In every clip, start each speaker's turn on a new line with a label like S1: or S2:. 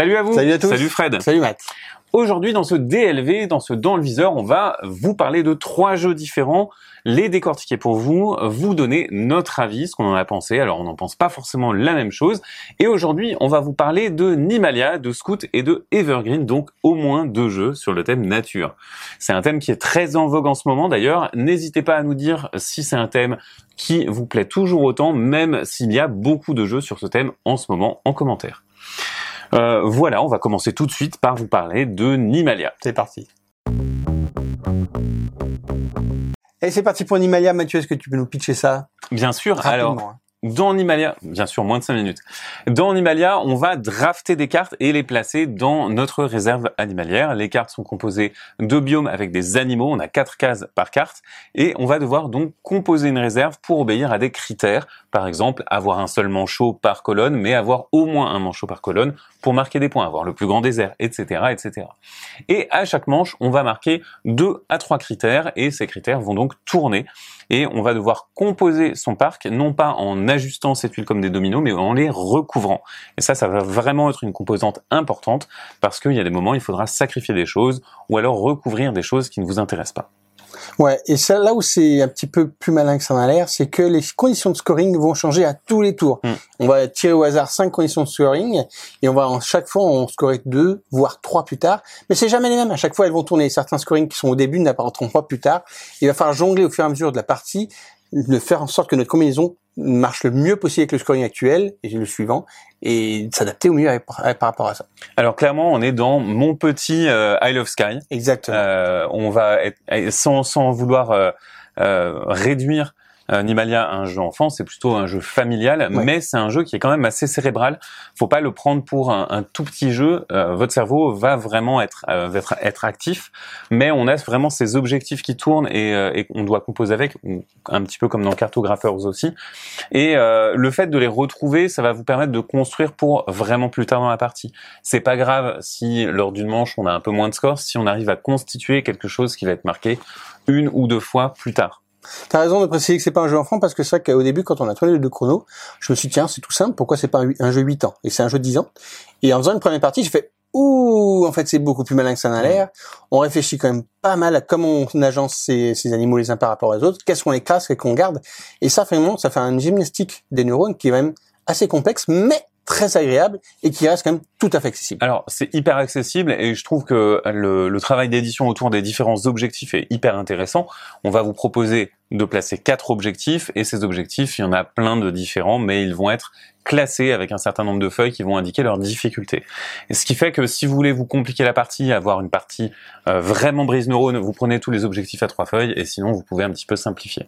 S1: Salut à vous.
S2: Salut à tous.
S1: Salut Fred.
S2: Salut Matt.
S1: Aujourd'hui, dans ce DLV, dans ce Dans le viseur, on va vous parler de trois jeux différents, les décortiquer pour vous, vous donner notre avis, ce qu'on en a pensé. Alors, on n'en pense pas forcément la même chose. Et aujourd'hui, on va vous parler de Nimalia, de Scout et de Evergreen, donc au moins deux jeux sur le thème nature. C'est un thème qui est très en vogue en ce moment d'ailleurs. N'hésitez pas à nous dire si c'est un thème qui vous plaît toujours autant, même s'il y a beaucoup de jeux sur ce thème en ce moment en commentaire. Euh, voilà, on va commencer tout de suite par vous parler de Nimalia.
S2: C'est parti. Et c'est parti pour Nimalia. Mathieu, est-ce que tu peux nous pitcher ça
S1: Bien sûr,
S2: rapidement
S1: alors dans Nimalia, bien sûr, moins de 5 minutes. Dans Nimalia, on va drafter des cartes et les placer dans notre réserve animalière. Les cartes sont composées de biomes avec des animaux. On a quatre cases par carte et on va devoir donc composer une réserve pour obéir à des critères. Par exemple, avoir un seul manchot par colonne, mais avoir au moins un manchot par colonne pour marquer des points, avoir le plus grand désert, etc., etc. Et à chaque manche, on va marquer deux à trois critères et ces critères vont donc tourner et on va devoir composer son parc non pas en ajustant ces tuiles comme des dominos, mais en les recouvrant. Et ça, ça va vraiment être une composante importante parce qu'il y a des moments, il faudra sacrifier des choses ou alors recouvrir des choses qui ne vous intéressent pas.
S2: Ouais, et ça, là où c'est un petit peu plus malin que ça en a l'air, c'est que les conditions de scoring vont changer à tous les tours.
S1: Mm.
S2: On va tirer au hasard cinq conditions de scoring, et on va en chaque fois en scorer deux, voire trois plus tard. Mais c'est jamais les mêmes. À chaque fois, elles vont tourner. Certains scorings qui sont au début n'apparaîtront pas plus tard. Il va falloir jongler au fur et à mesure de la partie, de faire en sorte que notre combinaison marche le mieux possible avec le scoring actuel et le suivant, et s'adapter au mieux avec- par rapport à ça.
S1: Alors clairement, on est dans mon petit euh, Isle of Sky.
S2: Exactement.
S1: Euh, on va être sans, sans vouloir euh, euh, réduire Nimalia à un jeu enfant, c'est plutôt un jeu familial,
S2: Ouais.
S1: mais c'est un jeu qui est quand même assez cérebral. Faut pas le prendre pour un, un tout petit jeu. Euh, votre cerveau va vraiment être, euh, être être actif, mais on a vraiment ces objectifs qui tournent et, euh, et on doit composer avec, un petit peu comme dans Cartographers aussi. Et euh, le fait de les retrouver, ça va vous permettre de construire pour vraiment plus tard dans la partie. C'est pas grave si lors d'une manche on a un peu moins de score, si on arrive à constituer quelque chose qui va être marqué une ou deux fois plus tard.
S2: T'as raison de préciser que c'est pas un jeu enfant parce que c'est vrai qu'au début, quand on a tourné le deux chrono, je me suis dit, tiens, c'est tout simple, pourquoi c'est pas un, jeu 8 ans? Et c'est un jeu de 10 ans. Et en faisant une première partie, j'ai fait, ouh, en fait, c'est beaucoup plus malin que ça n'a l'air. On réfléchit quand même pas mal à comment on agence ces, animaux les uns par rapport aux autres, qu'est-ce qu'on les classe, qu'est-ce qu'on garde. Et ça, vraiment, ça fait une gymnastique des neurones qui est même assez complexe, mais très agréable et qui reste quand même tout à fait accessible.
S1: Alors c'est hyper accessible et je trouve que le, le travail d'édition autour des différents objectifs est hyper intéressant. On va vous proposer de placer quatre objectifs et ces objectifs, il y en a plein de différents, mais ils vont être classés avec un certain nombre de feuilles qui vont indiquer leur difficulté. Et ce qui fait que si vous voulez vous compliquer la partie, avoir une partie euh, vraiment brise neurone, vous prenez tous les objectifs à trois feuilles et sinon vous pouvez un petit peu simplifier.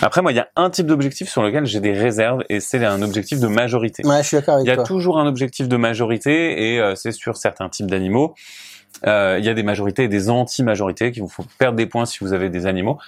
S1: Après moi, il y a un type d'objectif sur lequel j'ai des réserves et c'est un objectif de majorité.
S2: Ouais, je suis d'accord avec
S1: Il y a
S2: toi.
S1: toujours un objectif de majorité et euh, c'est sur certains types d'animaux. Euh, il y a des majorités et des anti-majorités qui vous font perdre des points si vous avez des animaux.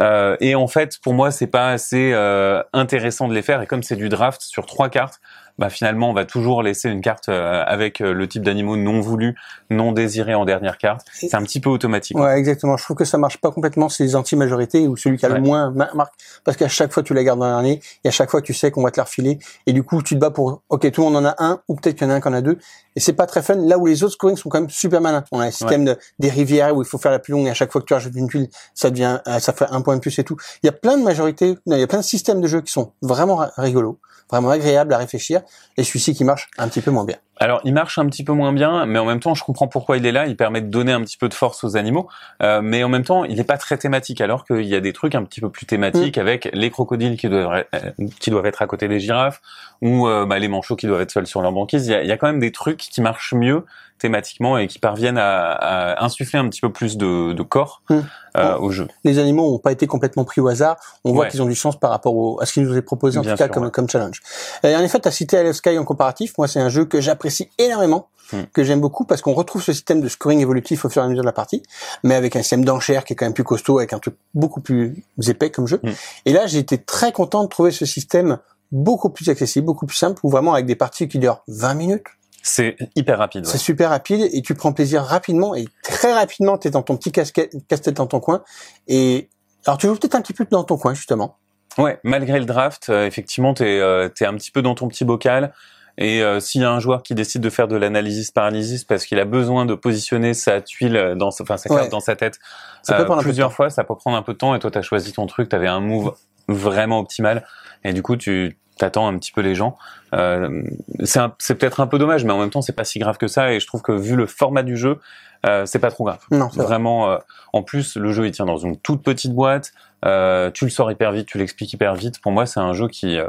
S1: Euh, et en fait, pour moi, c'est pas assez euh, intéressant de les faire. Et comme c'est du draft sur trois cartes, bah finalement, on va toujours laisser une carte euh, avec euh, le type d'animaux non voulu, non désiré en dernière carte. C'est un petit peu automatique.
S2: Ouais, exactement. Je trouve que ça marche pas complètement ces anti-majorités ou celui qui a
S1: Ouais.
S2: le moins ma- marque parce qu'à chaque fois tu la gardes dans l'année et à chaque fois tu sais qu'on va te la refiler et du coup tu te bats pour ok tout le monde en a un ou peut-être qu'il y en a un qui en a deux et c'est pas très fun là où les autres scorings sont quand même super malins. On a un système de, des rivières où il faut faire la plus longue et à chaque fois que tu rajoutes une tuile ça devient euh, ça fait un point de plus et tout. Il y a plein de majorités, non, il y a plein de systèmes de jeu qui sont vraiment ra- rigolos, vraiment agréables à réfléchir et celui-ci qui marche un petit peu moins bien.
S1: Alors, il marche un petit peu moins bien, mais en même temps, je comprends pourquoi il est là. Il permet de donner un petit peu de force aux animaux, euh, mais en même temps, il n'est pas très thématique. Alors qu'il y a des trucs un petit peu plus thématiques avec les crocodiles qui doivent euh, qui doivent être à côté des girafes ou euh, bah, les manchots qui doivent être seuls sur leur banquise. Il y a, il y a quand même des trucs qui marchent mieux thématiquement et qui parviennent à, à insuffler un petit peu plus de, de corps
S2: Hmm.
S1: euh, au jeu.
S2: les animaux n'ont pas été complètement pris au hasard. On voit
S1: Ouais.
S2: qu'ils ont du sens par rapport au, à ce qui nous est proposé en
S1: Bien
S2: tout cas
S1: sûr,
S2: comme,
S1: ouais.
S2: comme challenge. Et en effet, tu as cité Alive Sky en comparatif. Moi, c'est un jeu que j'apprécie énormément,
S1: Hmm.
S2: que j'aime beaucoup parce qu'on retrouve ce système de scoring évolutif au fur et à mesure de la partie, mais avec un système d'enchères qui est quand même plus costaud, avec un truc beaucoup plus épais comme jeu.
S1: Hmm.
S2: Et là, j'ai été très content de trouver ce système beaucoup plus accessible, beaucoup plus simple, ou vraiment avec des parties qui durent 20 minutes.
S1: C'est hyper rapide.
S2: C'est super rapide et tu prends plaisir rapidement et très rapidement tu es dans ton petit casquette- casse-tête dans ton coin et alors tu joues peut-être un petit peu dans ton coin justement.
S1: Ouais, malgré le draft, euh, effectivement, t'es euh, t'es un petit peu dans ton petit bocal. Et euh, s'il y a un joueur qui décide de faire de l'analysis paralysis parce qu'il a besoin de positionner sa tuile dans, sa- enfin sa carte
S2: Ouais.
S1: dans sa tête
S2: Ça peut
S1: euh,
S2: prendre
S1: plusieurs fois, ça peut prendre un peu de temps. Et toi, t'as choisi ton truc, t'avais un move vraiment optimal. Et du coup, tu t'attends un petit peu les gens. Euh, c'est peut-être un peu dommage, mais en même temps, c'est pas si grave que ça. Et je trouve que vu le format du jeu, euh, c'est pas trop grave.
S2: Non, vrai.
S1: Vraiment, euh, en plus, le jeu il tient dans une toute petite boîte. Euh, tu le sors hyper vite, tu l'expliques hyper vite. Pour moi, c'est un jeu qui euh,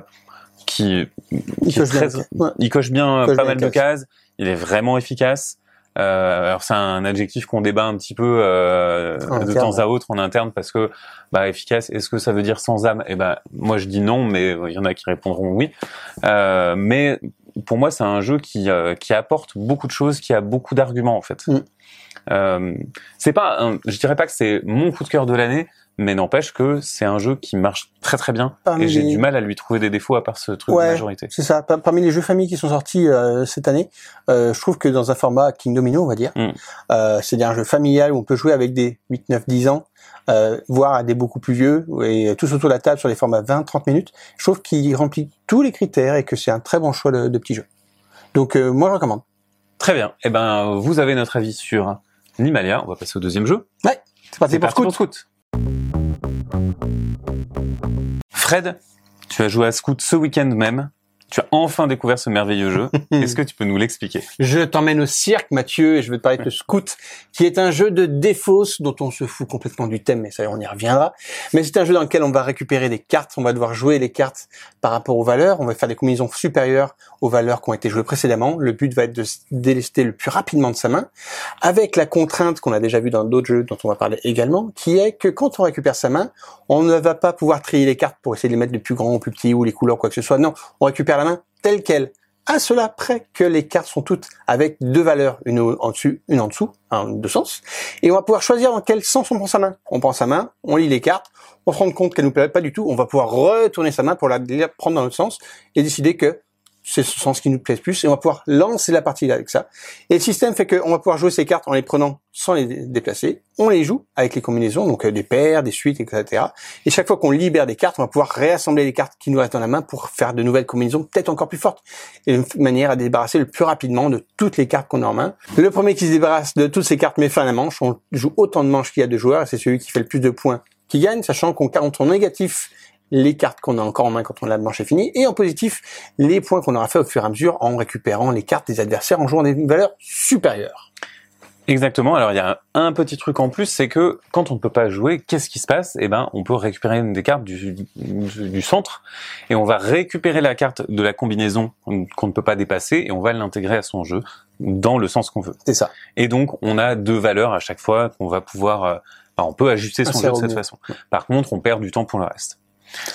S1: qui,
S2: Il
S1: qui
S2: coche bien. Ouais.
S1: il coche bien
S2: Coche
S1: pas
S2: bien
S1: mal de cases. Il est vraiment efficace. Euh, alors c'est un adjectif qu'on débat un petit peu euh, de temps à autre en interne parce que bah efficace. Est-ce que ça veut dire sans âme? Eh ben moi je dis non, mais il y en a qui répondront oui. Euh, mais pour moi c'est un jeu qui euh, qui apporte beaucoup de choses, qui a beaucoup d'arguments en fait.
S2: Mm.
S1: Euh, c'est pas, un- je dirais pas que c'est mon coup de cœur de l'année, mais n'empêche que c'est un jeu qui marche très très bien
S2: Parmi
S1: et j'ai
S2: les-
S1: du mal à lui trouver des défauts à part ce truc
S2: Ouais.
S1: de majorité.
S2: C'est ça. Par- Parmi les jeux famille qui sont sortis euh, cette année, euh, je trouve que dans un format King Domino, on va dire,
S1: Mm.
S2: euh, c'est-à-dire un jeu familial où on peut jouer avec des 8, 9, 10 ans, euh, voire à des beaucoup plus vieux, et tous autour de la table sur les formats 20, 30 minutes, je trouve qu'il remplit tous les critères et que c'est un très bon choix de, de petit jeu. Donc euh, moi je recommande.
S1: Très bien. Eh ben, vous avez notre avis sur Nimalia. On va passer au deuxième jeu.
S2: C'est parti
S1: C'est
S2: pour
S1: parti
S2: Scout.
S1: pour Scout. Fred, tu as joué à Scout ce week-end même. Tu as enfin découvert ce merveilleux jeu. Est-ce que tu peux nous l'expliquer?
S2: Je t'emmène au cirque, Mathieu, et je vais te parler de Scout, qui est un jeu de défausse dont on se fout complètement du thème, mais ça, on y reviendra. Mais c'est un jeu dans lequel on va récupérer des cartes, on va devoir jouer les cartes par rapport aux valeurs, on va faire des combinaisons supérieures aux valeurs qui ont été jouées précédemment. Le but va être de se délester le plus rapidement de sa main, avec la contrainte qu'on a déjà vue dans d'autres jeux dont on va parler également, qui est que quand on récupère sa main, on ne va pas pouvoir trier les cartes pour essayer de les mettre les plus grands ou plus petits ou les couleurs, quoi que ce soit. Non, on récupère main telle qu'elle. À cela près que les cartes sont toutes avec deux valeurs, une en dessus, une en dessous, en deux sens. Et on va pouvoir choisir dans quel sens on prend sa main. On prend sa main, on lit les cartes, on se rend compte qu'elle nous plaît pas du tout, on va pouvoir retourner sa main pour la prendre dans l'autre sens et décider que c'est ce sens qui nous plaît le plus et on va pouvoir lancer la partie avec ça. Et le système fait qu'on va pouvoir jouer ces cartes en les prenant sans les dé- déplacer. On les joue avec les combinaisons, donc euh, des paires, des suites, etc. Et chaque fois qu'on libère des cartes, on va pouvoir réassembler les cartes qui nous restent dans la main pour faire de nouvelles combinaisons peut-être encore plus fortes. Et une manière à débarrasser le plus rapidement de toutes les cartes qu'on a en main. Le premier qui se débarrasse de toutes ces cartes met fin à la manche. On joue autant de manches qu'il y a de joueurs et c'est celui qui fait le plus de points qui gagne, sachant qu'on compte en négatif les cartes qu'on a encore en main quand on la manche est finie, et en positif, les points qu'on aura fait au fur et à mesure en récupérant les cartes des adversaires en jouant des valeurs supérieures.
S1: Exactement. Alors il y a un petit truc en plus, c'est que quand on ne peut pas jouer, qu'est-ce qui se passe? Eh ben, on peut récupérer une des cartes du, du, du centre et on va récupérer la carte de la combinaison qu'on ne peut pas dépasser et on va l'intégrer à son jeu dans le sens qu'on veut.
S2: C'est ça.
S1: Et donc on a deux valeurs à chaque fois qu'on va pouvoir, euh, enfin, on peut ajuster son
S2: Ah,
S1: jeu de cette façon. Par contre, on perd du temps pour le reste.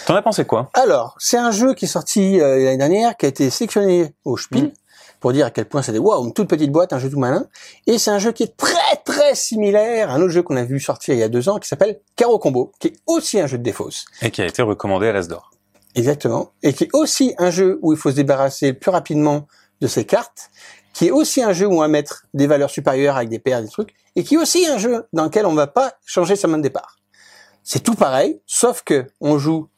S1: T'en as pensé quoi?
S2: Alors, c'est un jeu qui est sorti euh, l'année dernière, qui a été sélectionné au Spiel,
S1: Mm.
S2: pour dire à quel point c'était waouh, une toute petite boîte, un jeu tout malin. Et c'est un jeu qui est très très similaire à un autre jeu qu'on a vu sortir il y a deux ans, qui s'appelle Caro Combo, qui est aussi un jeu de défausse.
S1: Et qui a été recommandé à l'Asdor.
S2: Exactement. Et qui est aussi un jeu où il faut se débarrasser plus rapidement de ses cartes, qui est aussi un jeu où on va mettre des valeurs supérieures avec des paires, des trucs, et qui est aussi un jeu dans lequel on va pas changer sa main de départ. C'est tout pareil, sauf que on joue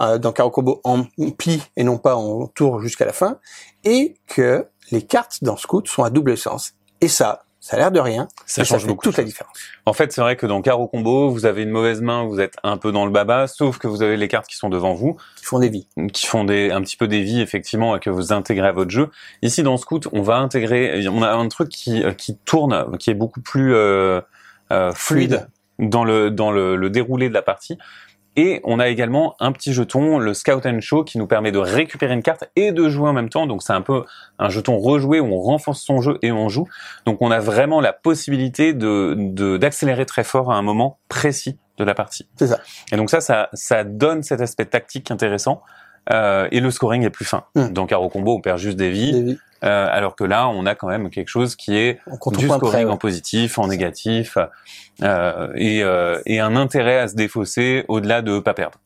S2: euh, dans Caro Combo en pli et non pas en tour jusqu'à la fin, et que les cartes dans Scout sont à double sens. Et ça, ça a l'air de rien,
S1: Ça change
S2: fait
S1: beaucoup.
S2: toute la différence.
S1: En fait, c'est vrai que dans Caro Combo, vous avez une mauvaise main, vous êtes un peu dans le baba, sauf que vous avez les cartes qui sont devant vous.
S2: Ils font des vies.
S1: qui font des, un petit peu des vies effectivement et que vous intégrez à votre jeu. Ici dans Scout, on va intégrer, on a un truc qui, euh, qui tourne, qui est beaucoup plus euh, euh, fluide dans le dans le, le déroulé de la partie. Et on a également un petit jeton, le Scout and Show, qui nous permet de récupérer une carte et de jouer en même temps. Donc c'est un peu un jeton rejoué où on renforce son jeu et on joue. Donc on a vraiment la possibilité de de- d'accélérer très fort à un moment précis de la partie.
S2: C'est ça.
S1: Et donc ça, ça, ça donne cet aspect tactique intéressant. Euh, et le scoring est plus fin.
S2: Hmm.
S1: Dans Caro Combo, on perd juste des vies,
S2: Des vies.
S1: Euh, alors que là, on a quand même quelque chose qui est
S2: En
S1: du scoring
S2: près, ouais.
S1: en positif, en négatif, euh, et, euh, et un intérêt à se défausser au-delà de pas perdre.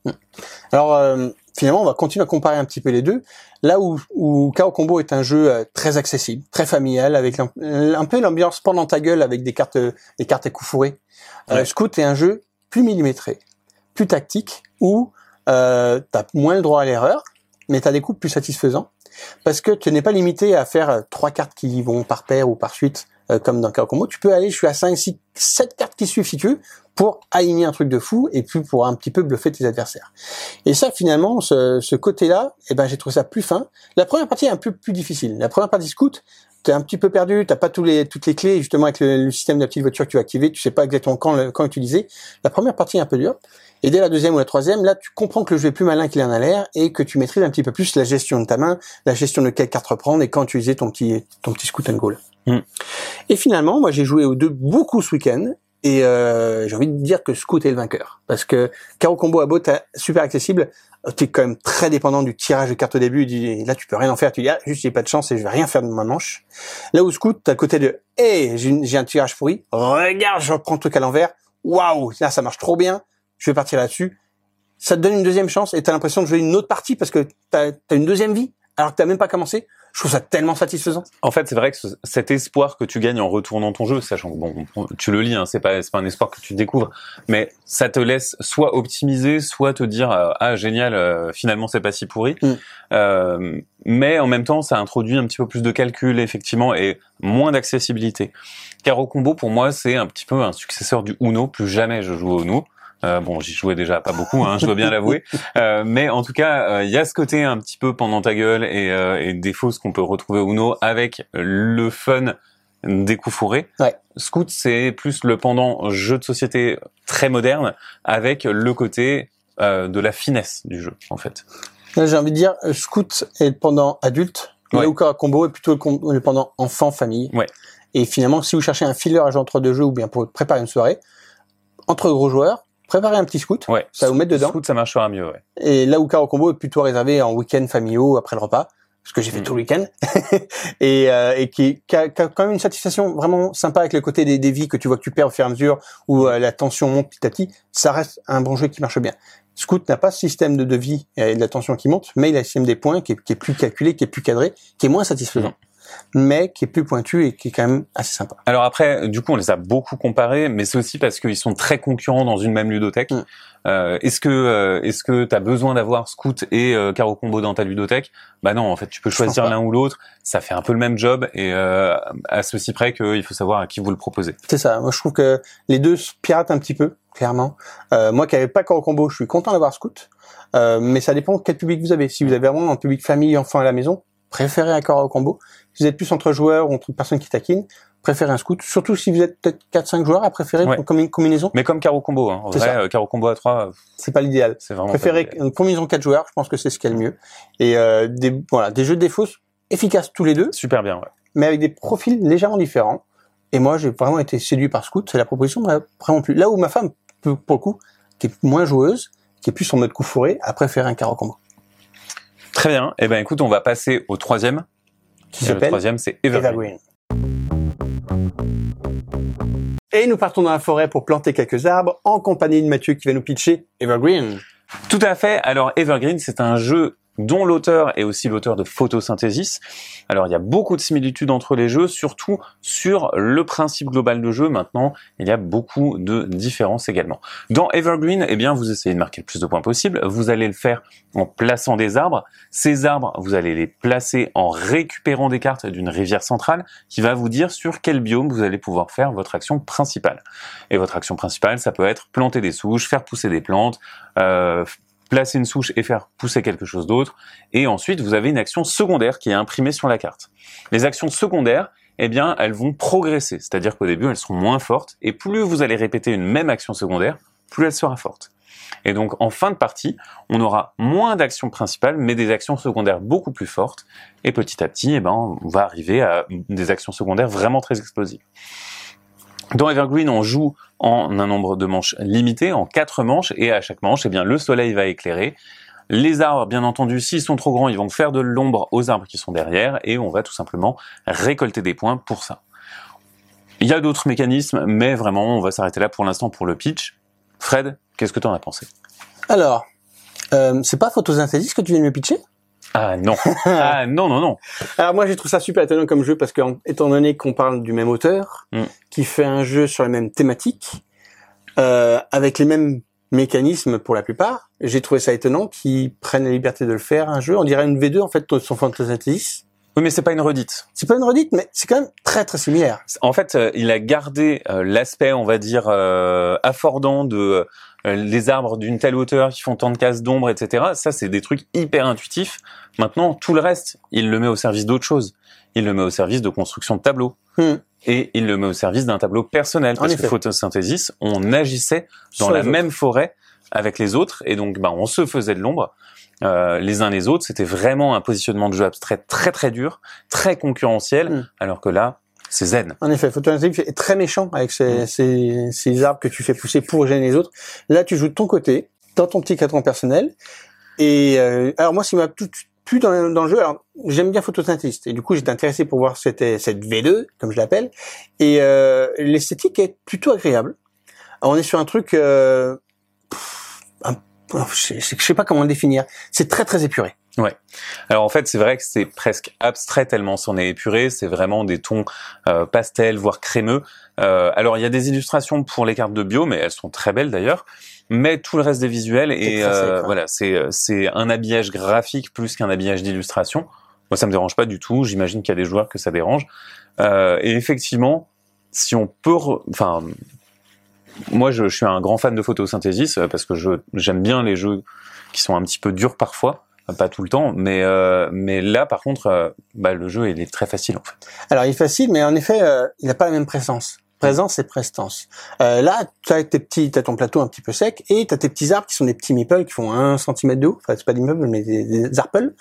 S2: Alors, euh, finalement, on va continuer à comparer un petit peu les deux. Là où, où Chaos Combo est un jeu euh, très accessible, très familial, avec un, un peu l'ambiance pendant ta gueule avec des cartes, des cartes à coups fourrés. Euh,
S1: Ouais.
S2: Scout est un jeu plus millimétré, plus tactique, où euh, tu as moins le droit à l'erreur, mais tu as des coups plus satisfaisants. Parce que tu n'es pas limité à faire euh, trois cartes qui vont par paire ou par suite, euh, comme dans Combo. Tu peux aller, je suis à 5, 6, 7 cartes qui suivent si tu veux, pour aligner un truc de fou et puis pour un petit peu bluffer tes adversaires. Et ça, finalement, ce, ce côté-là, eh ben, j'ai trouvé ça plus fin. La première partie est un peu plus difficile. La première partie scout, t'es un petit peu perdu, t'as pas tous les, toutes les clés, justement, avec le, le système de la petite voiture que tu vas activer, tu sais pas exactement quand, le- quand utiliser. La première partie est un peu dure. Et dès la deuxième ou la troisième, là, tu comprends que le jeu est plus malin qu'il en a l'air et que tu maîtrises un petit peu plus la gestion de ta main, la gestion de quelle carte reprendre et quand utiliser ton petit, ton petit scoot and goal.
S1: Mm.
S2: Et finalement, moi, j'ai joué aux deux beaucoup ce week-end. Et euh, j'ai envie de dire que Scout est le vainqueur. Parce que Caro Combo à être super accessible, tu es quand même très dépendant du tirage de cartes au début. Et là, tu peux rien en faire. Tu dis, ah, juste, j'ai pas de chance et je vais rien faire de ma manche. Là où Scout, t'as le côté de, hé, j'ai une- j'ai un tirage pourri. Regarde, je reprends le truc à l'envers. Waouh, là, ça marche trop bien. Je vais partir là-dessus. Ça te donne une deuxième chance et t'as l'impression de jouer une autre partie parce que t'as as une deuxième vie alors que t'as même pas commencé. Je trouve ça tellement satisfaisant.
S1: En fait, c'est vrai que ce- cet espoir que tu gagnes en retournant ton jeu, sachant que bon, tu le lis, hein, c'est pas c'est pas un espoir que tu découvres, mais ça te laisse soit optimiser, soit te dire euh, ah génial, euh, finalement c'est pas si pourri.
S2: Mm.
S1: Euh, mais en même temps, ça introduit un petit peu plus de calcul effectivement et moins d'accessibilité. Caro Combo pour moi c'est un petit peu un successeur du Uno. Plus jamais je joue au Uno. Euh, bon, j'y jouais déjà pas beaucoup, hein, je dois bien l'avouer. Euh, mais en tout cas, euh, il y a ce côté un petit peu pendant ta gueule et, euh, et des fausses qu'on peut retrouver au Uno avec le fun des coups fourrés.
S2: Ouais.
S1: Scout, c'est plus le pendant jeu de société très moderne avec le côté euh, de la finesse du jeu, en fait.
S2: Là, j'ai envie de dire, euh, Scout est le pendant adulte,
S1: Ouais.
S2: où Caro Combo est plutôt le, le pendant enfant, famille.
S1: Ouais.
S2: Et finalement, si vous cherchez un filler à jouer entre deux jeux ou bien pour préparer une soirée, entre gros joueurs, préparez un petit Scout.
S1: Ouais.
S2: Ça vous mettre dedans.
S1: Scout, ça marchera mieux, ouais.
S2: Et là où Caro Combo est plutôt réservé en week-end familiaux après le repas, ce que j'ai fait
S1: Mm.
S2: tout le week-end, et, euh, et qui, qui, a, qui a quand même une satisfaction vraiment sympa avec le côté des, des vies que tu vois que tu perds au fur et à mesure, où euh, la tension monte petit à petit, ça reste un bon jeu qui marche bien. Scout n'a pas ce système de devis et de la tension qui monte, mais il a le système des points qui est, qui est plus calculé, qui est plus cadré, qui est moins satisfaisant, mais qui est plus pointu et qui est quand même assez sympa.
S1: Alors après, du coup, on les a beaucoup comparés, mais c'est aussi parce qu'ils sont très concurrents dans une même ludothèque.
S2: Mm.
S1: Euh, est-ce que euh, est-ce que t'as besoin d'avoir Scout et euh, Caro Combo dans ta ludothèque? Bah non, en fait, tu peux choisir l'un ou l'autre. Ça fait un peu le même job et euh, à ceci près qu'il faut savoir à qui vous le proposez.
S2: C'est ça. Moi, je trouve que les deux se piratent un petit peu, clairement. Euh, moi qui n'avais pas Coro Combo, je suis content d'avoir Scout. Euh, mais ça dépend quel public vous avez. Si vous avez vraiment un public famille, enfant à la maison, préférez un Coro Combo. Si vous êtes plus entre joueurs ou entre personnes qui taquinent, préférez un Scout. Surtout si vous êtes peut-être 4-5 joueurs à préférer
S1: Ouais.
S2: comme une combinaison.
S1: Mais comme Caro Combo, hein. en vrai, euh, Caro Combo à 3,
S2: C'est pas l'idéal.
S1: c'est vraiment.
S2: Préférez une combinaison 4 joueurs. Je pense que c'est ce qu'il y a le mieux. Et euh, des, voilà, des jeux de défauts efficaces tous les deux.
S1: Super bien, ouais.
S2: mais avec des profils légèrement différents. Et moi, j'ai vraiment été séduit par Scout. C'est la proposition m'a vraiment plu. Là où ma femme, pour pour le coup, qui est moins joueuse, qui est plus en mode coup fourré, a préféré un carreau combo.
S1: Très bien. Eh ben, écoute, on va passer au troisième.
S2: Qui
S1: Et le troisième, c'est Evergreen.
S2: Evergreen. Et nous partons dans la forêt pour planter quelques arbres en compagnie de Mathieu qui va nous pitcher Evergreen.
S1: Tout à fait. Alors Evergreen, c'est un jeu dont l'auteur est aussi l'auteur de Photosynthesis. Alors il y a beaucoup de similitudes entre les jeux, surtout sur le principe global de jeu. Maintenant, il y a beaucoup de différences également. Dans Evergreen, eh bien, vous essayez de marquer le plus de points possible. Vous allez le faire en plaçant des arbres. Ces arbres, vous allez les placer en récupérant des cartes d'une rivière centrale qui va vous dire sur quel biome vous allez pouvoir faire votre action principale. Et votre action principale, ça peut être planter des souches, faire pousser des plantes, euh, placer une souche et faire pousser quelque chose d'autre. Et ensuite, vous avez une action secondaire qui est imprimée sur la carte. Les actions secondaires, eh bien, elles vont progresser. C'est-à-dire qu'au début, elles seront moins fortes. Et plus vous allez répéter une même action secondaire, plus elle sera forte. Et donc, en fin de partie, on aura moins d'actions principales, mais des actions secondaires beaucoup plus fortes. Et petit à petit, eh ben, on va arriver à des actions secondaires vraiment très explosives. Dans Evergreen, on joue en un nombre de manches limité, en quatre manches, et à chaque manche, eh bien, le soleil va éclairer. Les arbres, bien entendu, s'ils sont trop grands, ils vont faire de l'ombre aux arbres qui sont derrière, et on va tout simplement récolter des points pour ça. Il y a d'autres mécanismes, mais vraiment, on va s'arrêter là pour l'instant pour le pitch. Fred, qu'est-ce que tu en as pensé?
S2: Alors, Euh, c'est pas photosynthèse que tu viens de pitcher?
S1: Ah non. ah non, non, non.
S2: Alors moi j'ai trouvé ça super étonnant comme jeu parce que étant donné qu'on parle du même auteur,
S1: Mm.
S2: qui fait un jeu sur la même thématique, euh, avec les mêmes mécanismes pour la plupart, j'ai trouvé ça étonnant qu'ils prennent la liberté de le faire un jeu. On dirait une V2 en fait de son Photosynthesis.
S1: Oui, mais c'est pas une redite.
S2: C'est pas une redite, mais c'est quand même très très similaire.
S1: En fait, euh, il a gardé euh, l'aspect, on va dire, euh, affordant de les arbres d'une telle hauteur qui font tant de cases d'ombre, etc. Ça, c'est des trucs hyper intuitifs. Maintenant, tout le reste, il le met au service d'autre chose. Il le met au service de construction de tableaux.
S2: Hmm.
S1: Et il le met au service d'un tableau personnel.
S2: En
S1: Parce que
S2: effet.
S1: photosynthesis, on agissait dans
S2: Sur
S1: la
S2: autres.
S1: même forêt avec les autres. Et donc, bah, on se faisait de l'ombre. euh, les uns les autres, c'était vraiment un positionnement de jeu abstrait très très dur, très concurrentiel,
S2: Hmm.
S1: alors que là, c'est zen.
S2: En effet, Photosynthesis est très méchant avec ces, ces, ces arbres que tu fais pousser pour gêner les autres. Là, tu joues de ton côté, dans ton petit cadran personnel. Et euh, alors moi, ce qui m'a tout plus dans, dans le jeu, alors j'aime bien Photosynthesis. Et du coup, j'étais intéressé pour voir cette, cette V2, comme je l'appelle. Et euh, l'esthétique est plutôt agréable. Alors, on est sur un truc... Euh, pff, un- je, sais- je sais pas comment le définir. C'est très très épuré.
S1: Alors en fait, c'est vrai que c'est presque abstrait tellement c'en est épuré. C'est vraiment des tons euh, pastels, voire crémeux. Euh, alors il y a des illustrations pour les cartes de bio, mais elles sont très belles d'ailleurs. Mais tout le reste des visuels et euh,
S2: ouais.
S1: voilà, c'est euh, c'est un habillage graphique plus qu'un habillage d'illustration. Moi, ça me dérange pas du tout. J'imagine qu'il y a des joueurs que ça dérange. Euh, et effectivement, si on peut, enfin, moi, je, je suis un grand fan de photosynthesis euh, parce que j'aime bien les jeux qui sont un petit peu durs parfois, euh, pas tout le temps, mais euh, mais là, par contre, euh, bah, le jeu il est très facile en fait.
S2: Alors, il est facile, mais en effet, euh, il n'a pas la même présence. Présence et prestance. Euh, là, tu as tes petits, t'as ton plateau un petit peu sec et tu as tes petits arbres qui sont des petits meeples qui font un centimètre de haut. Enfin, c'est pas des meubles, mais des, des arpels.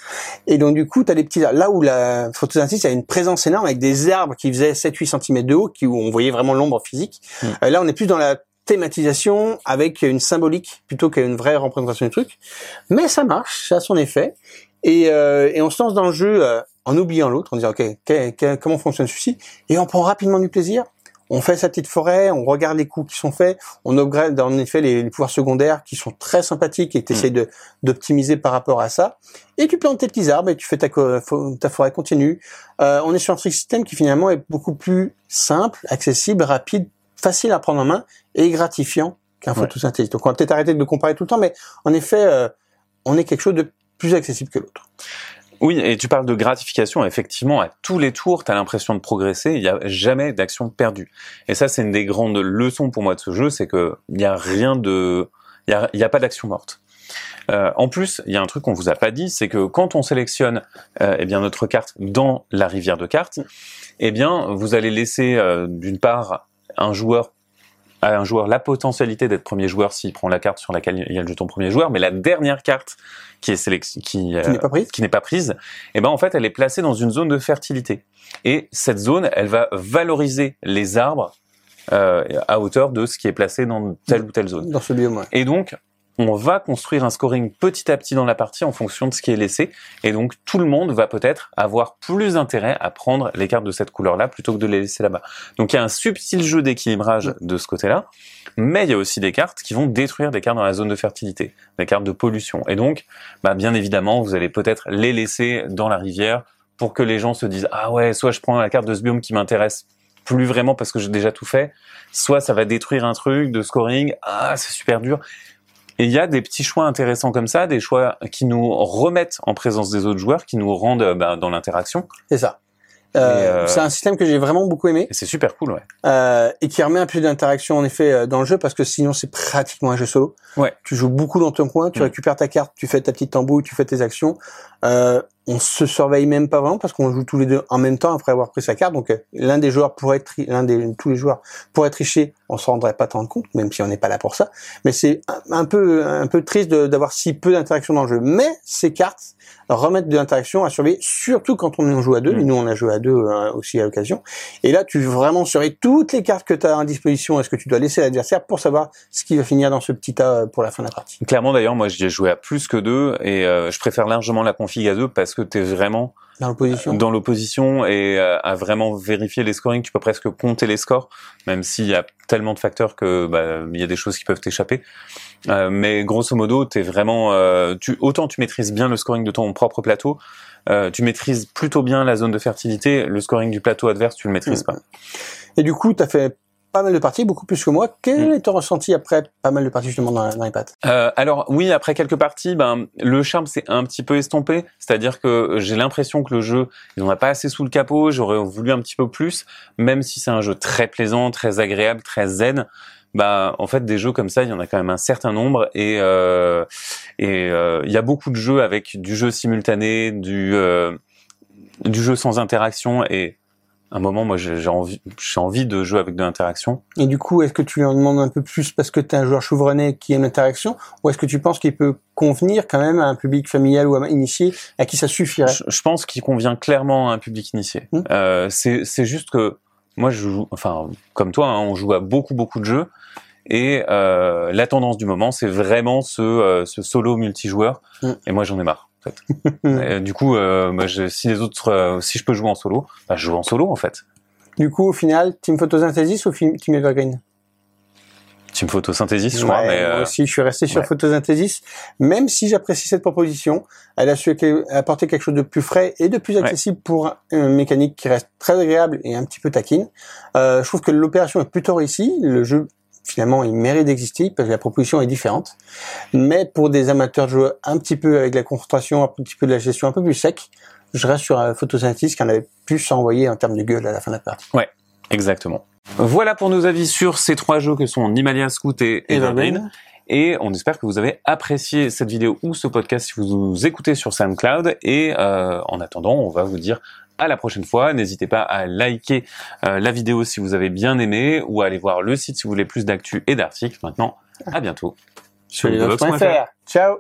S2: Et donc, du coup, tu as des petits arbres. Là où la photosynthèse a une présence énorme avec des arbres qui faisaient 7-8 cm de haut, qui, où on voyait vraiment l'ombre physique.
S1: Mm.
S2: Euh, là, on est plus dans la thématisation avec une symbolique plutôt qu'une vraie représentation du truc. Mais ça marche, ça a son effet. Et, euh, et on se lance dans le jeu euh, en oubliant l'autre, en disant ok, que- que- comment fonctionne celui-ci, et on prend rapidement du plaisir. On fait sa petite forêt, on regarde les coups qui sont faits, on upgrade en effet les, les pouvoirs secondaires qui sont très sympathiques et que tu essaies de d'optimiser par rapport à ça. Et tu plantes tes petits arbres et tu fais ta, ta forêt continue. Euh, on est sur un truc système qui finalement est beaucoup plus simple, accessible, rapide, facile à prendre en main et gratifiant qu'un
S1: Ouais.
S2: photosynthèse. Donc on va peut-être arrêter de le comparer tout le temps, mais en effet, euh, on est quelque chose de plus accessible que l'autre.
S1: Oui, et tu parles de gratification. Effectivement, à tous les tours, tu as l'impression de progresser. Il n'y a jamais d'action perdue. Et ça, c'est une des grandes leçons pour moi de ce jeu, c'est que il n'y a rien de, il y a, il y a pas d'action morte. Euh, en plus, il y a un truc qu'on vous a pas dit, c'est que quand on sélectionne euh, eh bien notre carte dans la rivière de cartes, eh bien vous allez laisser euh, d'une part un joueur à un joueur la potentialité d'être premier joueur s'il prend la carte sur laquelle il y a le jeton premier joueur, mais la dernière carte qui est sélection, qui, euh,
S2: Qui n'est pas prise.
S1: qui n'est pas prise, eh ben en fait elle est placée dans une zone de fertilité. Et cette zone, elle va valoriser les arbres euh, à hauteur de ce qui est placé dans telle ou telle zone.
S2: Dans ce biome, ouais.
S1: Et donc, on va construire un scoring petit à petit dans la partie en fonction de ce qui est laissé. Et donc, tout le monde va peut-être avoir plus intérêt à prendre les cartes de cette couleur-là plutôt que de les laisser là-bas. Donc, il y a un subtil jeu d'équilibrage de ce côté-là. Mais il y a aussi des cartes qui vont détruire des cartes dans la zone de fertilité, des cartes de pollution. Et donc, bah, bien évidemment, vous allez peut-être les laisser dans la rivière pour que les gens se disent ah ouais, soit je prends la carte de ce biome qui m'intéresse plus vraiment parce que j'ai déjà tout fait, soit ça va détruire un truc de scoring, ah c'est super dur. Et il y a des petits choix intéressants comme ça, des choix qui nous remettent en présence des autres joueurs, qui nous rendent euh, bah, dans l'interaction.
S2: C'est ça. Euh,
S1: euh,
S2: C'est un système que j'ai vraiment beaucoup aimé
S1: c'est super cool, ouais.
S2: euh, et qui remet un peu d'interaction en effet euh, dans le jeu parce que sinon c'est pratiquement un jeu solo.
S1: Ouais.
S2: Tu joues beaucoup dans ton coin, tu
S1: Mm.
S2: récupères ta carte, tu fais ta petite tambouille, tu fais tes actions. Euh, on se surveille même pas vraiment parce qu'on joue tous les deux en même temps après avoir pris sa carte. Donc euh, l'un des joueurs pourrait tri- l'un des tous les joueurs pourrait tricher, on se rendrait pas tant compte, même si on n'est pas là pour ça. Mais c'est un, peu un peu triste de- d'avoir si peu d'interaction dans le jeu. Mais ces cartes remettent de l'interaction à surveiller, surtout quand on joue à deux.
S1: Mm.
S2: Et nous on a joué à deux euh, aussi à l'occasion. Et là tu vraiment surveilles toutes les cartes que tu as à disposition. Est-ce que tu dois laisser à l'adversaire pour savoir ce qui va finir dans ce petit tas euh, pour la fin de la partie.
S1: Clairement, d'ailleurs, moi, j'y ai joué à plus que deux et euh, je préfère largement la config à deux parce que t'es vraiment
S2: dans l'opposition.
S1: dans l'opposition et euh, à vraiment vérifier les scorings. Tu peux presque compter les scores, même s'il y a tellement de facteurs que bah, il y a des choses qui peuvent t'échapper. Euh, mais grosso modo, t'es vraiment, euh, tu, autant tu maîtrises bien le scoring de ton propre plateau, euh, tu maîtrises plutôt bien la zone de fertilité. Le scoring du plateau adverse, tu le maîtrises
S2: Mm.
S1: pas.
S2: Et du coup, tu as fait pas mal de parties, beaucoup plus que moi. Quel
S1: Mm.
S2: est ton ressenti après pas mal de parties justement dans, dans les pattes
S1: Euh, alors oui, après quelques parties, ben le charme s'est un petit peu estompé. C'est-à-dire que j'ai l'impression que le jeu, il en a pas assez sous le capot. J'aurais voulu un petit peu plus, même si c'est un jeu très plaisant, très agréable, très zen. Bah en fait des jeux comme ça, il y en a quand même un certain nombre et euh, et euh, il y a beaucoup de jeux avec du jeu simultané, du euh, du jeu sans interaction et un moment moi j'ai envie j'ai envie de jouer avec de l'interaction.
S2: Et du coup, est-ce que tu lui en demandes un peu plus parce que tu es un joueur chevronné qui aime l'interaction ou est-ce que tu penses qu'il peut convenir quand même à un public familial ou à- initié à qui ça suffirait?
S1: Je, je pense qu'il convient clairement à un public initié.
S2: Mm.
S1: Euh, c'est c'est juste que moi je joue, enfin comme toi, hein, on joue à beaucoup beaucoup de jeux et euh, la tendance du moment c'est vraiment ce, euh, ce solo multijoueur
S2: Mm.
S1: et moi j'en ai marre. En fait. Et, du coup, euh, je, si les autres, euh, si je peux jouer en solo, bah, je joue en solo en fait.
S2: Du coup, au final, Team Photosynthesis ou Team Evergreen?
S1: Team photosynthèse, je crois,
S2: Ouais,
S1: mais
S2: Moi
S1: euh,
S2: aussi, je suis resté sur
S1: ouais.
S2: Photosynthesis, même si j'apprécie cette proposition. Elle a su apporter quelque chose de plus frais et de plus accessible pour une mécanique qui reste très agréable et un petit peu taquine. Euh, je trouve que l'opération est plutôt réussie. Le jeu, finalement, il mérite d'exister parce que la proposition est différente. Mais pour des amateurs de jeux un petit peu avec la concentration, un petit peu de la gestion un peu plus sec, je reste sur euh, Photosynthesis qui en avait plus à envoyer en termes de gueule à la fin de la partie.
S1: exactement. Voilà pour nos avis sur ces trois jeux que sont Nimalia, Scout et Evergreen. Et on espère que vous avez apprécié cette vidéo ou ce podcast si vous nous écoutez sur SoundCloud. Et euh, en attendant, on va vous dire à la prochaine fois. N'hésitez pas à liker euh, la vidéo si vous avez bien aimé ou à aller voir le site si vous voulez plus d'actu et d'articles. Maintenant, à bientôt
S2: Sur Ciao